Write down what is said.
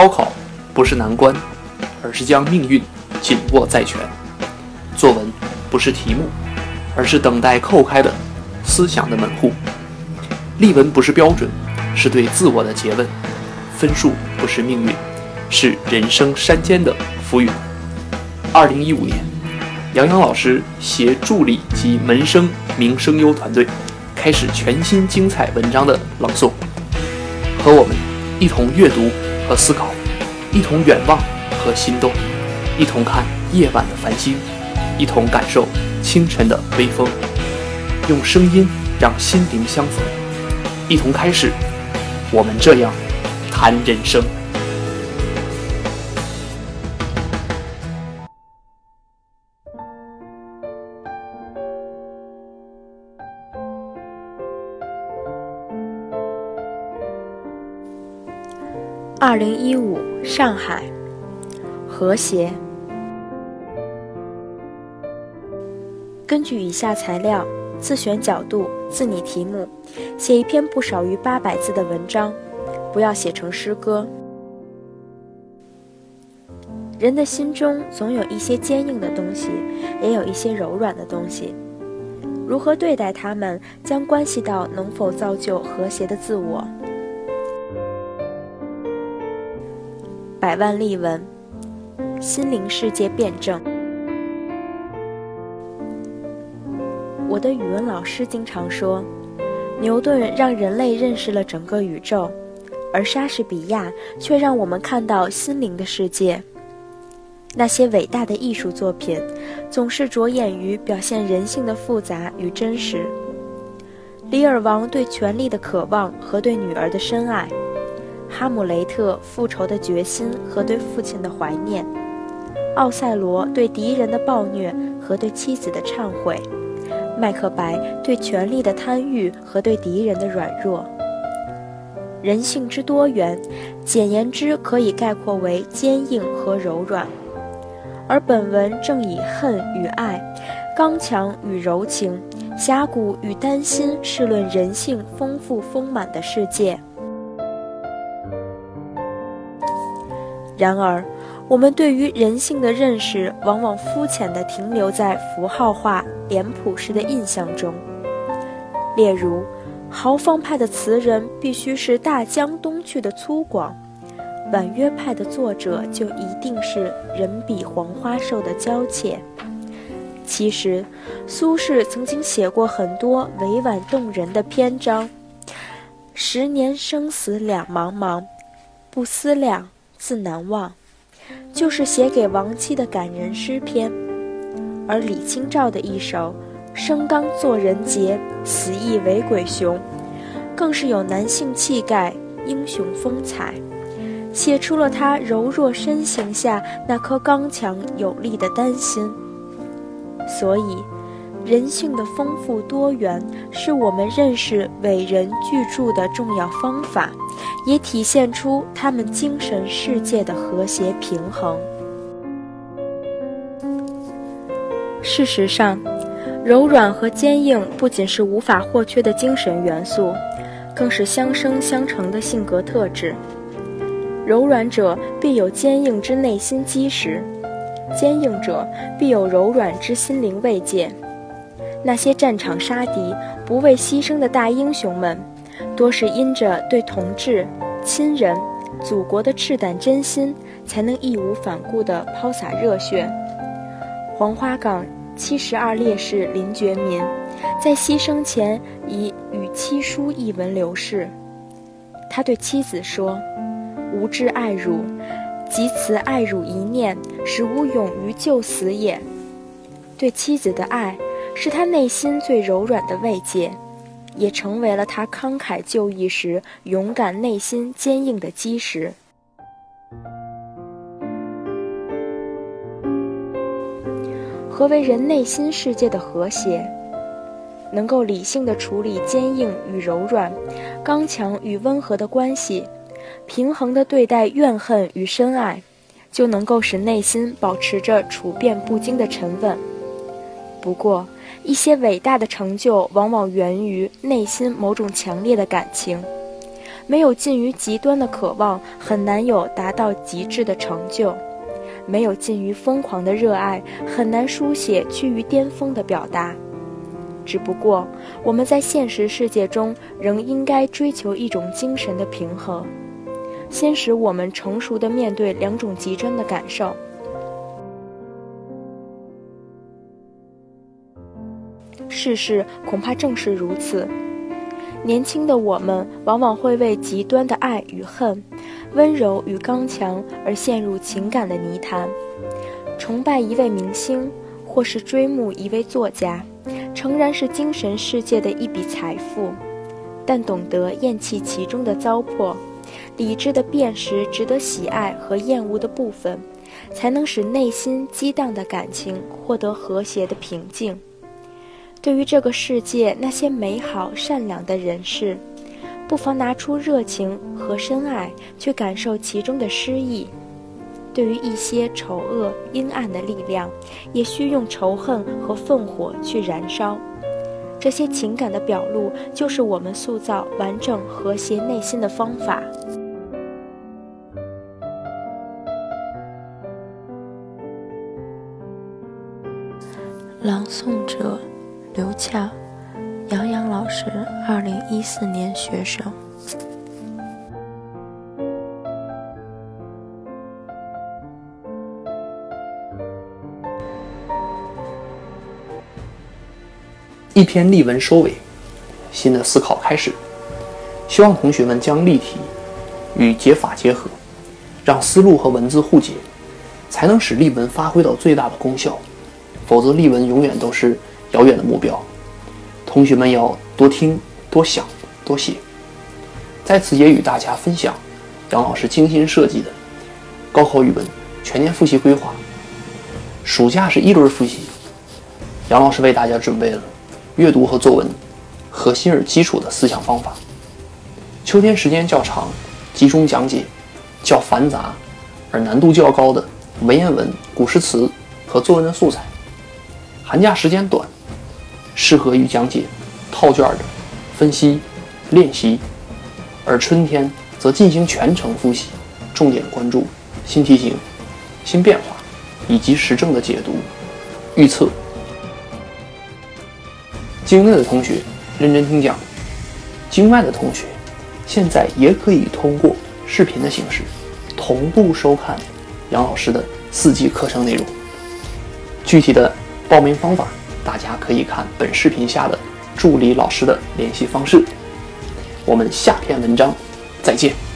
高考不是难关，而是将命运紧握在拳；作文不是题目，而是等待叩开的思想的门户；例文不是标准，是对自我的诘问；分数不是命运，是人生山间的浮云。二零一五年，杨洋老师携助理及门生名声优团队，开始全新精彩文章的朗诵，和我们一同阅读。和思考，一同远望和心动，一同看夜晚的繁星，一同感受清晨的微风，用声音让心灵相逢，一同开始我们这样谈人生。二零一五上海，和谐。根据以下材料，自选角度，自拟题目，写一篇不少于八百字的文章，不要写成诗歌。人的心中总有一些坚硬的东西，也有一些柔软的东西，如何对待它们，将关系到能否造就和谐的自我。百万例文，心灵世界辩证。我的语文老师经常说，牛顿让人类认识了整个宇宙，而莎士比亚却让我们看到心灵的世界。那些伟大的艺术作品，总是着眼于表现人性的复杂与真实。李尔王对权力的渴望和对女儿的深爱。哈姆雷特复仇的决心和对父亲的怀念，奥赛罗对敌人的暴虐和对妻子的忏悔，麦克白对权力的贪欲和对敌人的软弱。人性之多元，简言之可以概括为坚硬和柔软，而本文正以恨与爱、刚强与柔情、峡谷与担心，试论人性丰富丰满的世界。然而，我们对于人性的认识往往肤浅地停留在符号化、脸谱式的印象中。例如，豪放派的词人必须是大江东去的粗犷，婉约派的作者就一定是人比黄花瘦的娇怯。其实，苏轼曾经写过很多委婉动人的篇章：“十年生死两茫茫，不思量。”自难忘，就是写给亡妻的感人诗篇；而李清照的一首“生当作人杰，死亦为鬼雄”，更是有男性气概、英雄风采，写出了他柔弱身形下那颗刚强有力的丹心。所以。人性的丰富多元是我们认识伟人巨著的重要方法，也体现出他们精神世界的和谐平衡。事实上，柔软和坚硬不仅是无法或缺的精神元素，更是相生相成的性格特质。柔软者必有坚硬之内心基石，坚硬者必有柔软之心灵慰藉。那些战场杀敌、不畏牺牲的大英雄们，多是因着对同志、亲人、祖国的赤胆真心，才能义无反顾地抛洒热血。黄花岗七十二烈士林觉民，在牺牲前以与妻书一文流逝。他对妻子说：“吾至爱汝，即此爱汝一念，使吾勇于就死也。”对妻子的爱。是他内心最柔软的慰藉，也成为了他慷慨就义时勇敢、内心坚硬的基石。何为人内心世界的和谐？能够理性的处理坚硬与柔软、刚强与温和的关系，平衡的对待怨恨与深爱，就能够使内心保持着处变不惊的沉稳。不过，一些伟大的成就往往源于内心某种强烈的感情，没有近于极端的渴望，很难有达到极致的成就；没有近于疯狂的热爱，很难书写趋于巅峰的表达。只不过，我们在现实世界中仍应该追求一种精神的平衡，先使我们成熟地面对两种极端的感受。世事恐怕正是如此。年轻的我们往往会为极端的爱与恨、温柔与刚强而陷入情感的泥潭，崇拜一位明星，或是追慕一位作家，诚然是精神世界的一笔财富，但懂得厌弃其中的糟粕，理智的辨识值得喜爱和厌恶的部分，才能使内心激荡的感情获得和谐的平静。对于这个世界那些美好善良的人士，不妨拿出热情和深爱，去感受其中的诗意；对于一些丑恶阴暗的力量，也需用仇恨和愤火去燃烧。这些情感的表露，就是我们塑造完整和谐内心的方法。朗诵者。刘恰，杨洋老师，二零一四年学生。一篇例文收尾，新的思考开始。希望同学们将例题与解法结合，让思路和文字互解，才能使例文发挥到最大的功效。否则，例文永远都是。遥远的目标，同学们要多听、多想、多写。在此也与大家分享杨老师精心设计的高考语文全年复习规划。暑假是一轮复习，杨老师为大家准备了阅读和作文核心而基础的思想方法。秋天时间较长，集中讲解较繁杂而难度较高的文言文、古诗词和作文的素材。寒假时间短。适合于讲解套卷的分析练习，而春天则进行全程复习，重点关注新题型、新变化以及时政的解读、预测。境内的同学认真听讲，境外的同学现在也可以通过视频的形式同步收看杨老师的四季课程内容。具体的报名方法。大家可以看本视频下的助理老师的联系方式。我们下篇文章再见。